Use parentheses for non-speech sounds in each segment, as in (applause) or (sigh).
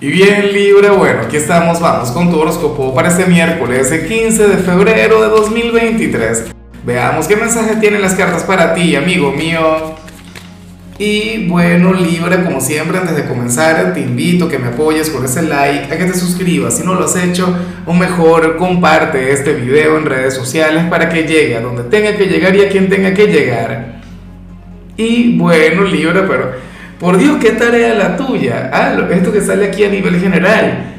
Y bien Libra, bueno, aquí estamos, vamos con tu horóscopo para este miércoles, el 15 de febrero de 2023. Veamos qué mensaje tienen las cartas para ti, amigo mío. Y bueno, Libra, como siempre, antes de comenzar, te invito a que me apoyes con ese like, a que te suscribas si no lo has hecho, o mejor, comparte este video en redes sociales para que llegue a donde tenga que llegar y a quien tenga que llegar. Y bueno, Libra, pero por Dios, ¿qué tarea la tuya? Ah, esto que sale aquí a nivel general.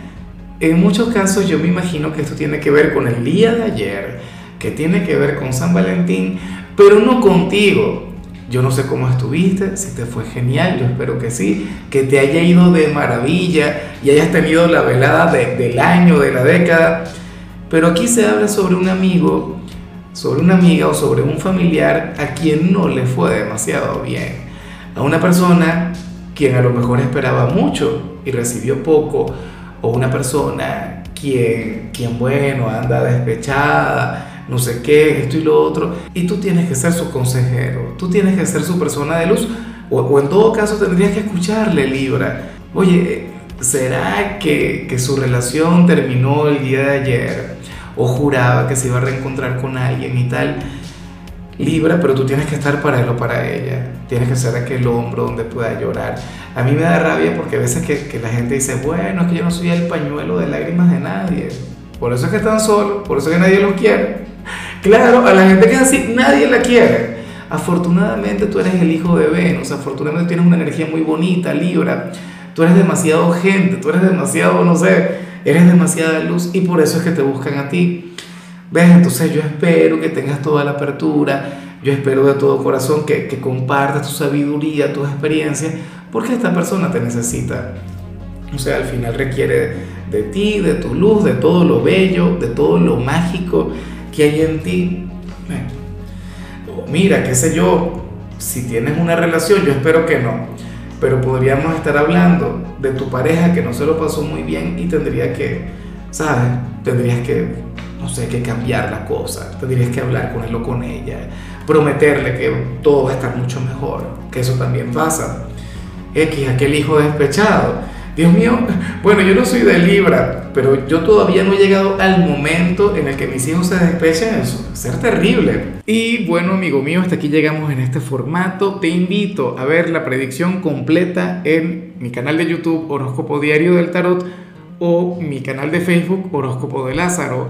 En muchos casos yo me imagino que esto tiene que ver con el día de ayer, que tiene que ver con San Valentín, pero no contigo. Yo no sé cómo estuviste, si te fue genial, yo espero que sí, que te haya ido de maravilla y hayas tenido la velada del año, de la década. Pero aquí se habla sobre un amigo, sobre una amiga o sobre un familiar a quien no le fue demasiado bien a una persona quien a lo mejor esperaba mucho y recibió poco, o una persona quien, quien bueno, anda despechada, no sé qué, esto y lo otro, y tú tienes que ser su consejero, tú tienes que ser su persona de luz, o, en todo caso tendrías que escucharle, Libra. Oye, ¿será que, que su relación terminó el día de ayer? ¿O juraba que se iba a reencontrar con alguien y tal? Libra, pero tú tienes que estar para él o para ella. Tienes que ser aquel hombro donde pueda llorar. A mí me da rabia porque a veces que, que, la gente dice, bueno, es que yo no soy el pañuelo de lágrimas de nadie. Por eso es que están solos, por eso es que nadie los quiere. (laughs) Claro, a la gente que es así, nadie la quiere. Afortunadamente tú eres el hijo de Venus, afortunadamente tienes una energía muy bonita, Libra. Tú eres demasiado gente, tú eres demasiado, no sé, eres demasiada luz y por eso es que te buscan a ti. ¿Ves? Entonces yo espero que tengas toda la apertura, yo espero de todo corazón que, que compartas tu sabiduría, tus experiencias, porque esta persona te necesita. O sea, al final requiere de ti, de tu luz, de todo lo bello, de todo lo mágico que hay en ti. Mira, qué sé yo, si tienes una relación, yo espero que no, pero podríamos estar hablando de tu pareja que no se lo pasó muy bien y tendría que, ¿sabes? Tendrías que no sé, que cambiar la cosa, tendrías que hablar con él o con ella, prometerle que todo va a estar mucho mejor, que eso también pasa. X, aquel hijo despechado. Dios mío, bueno, yo no soy de Libra, pero yo todavía no he llegado al momento en el que mis hijos se despechen, eso ser terrible. Y bueno, amigo mío, hasta aquí llegamos en este formato. Te invito a ver la predicción completa en mi canal de YouTube Horóscopo Diario del Tarot o mi canal de Facebook Horóscopo de Lázaro.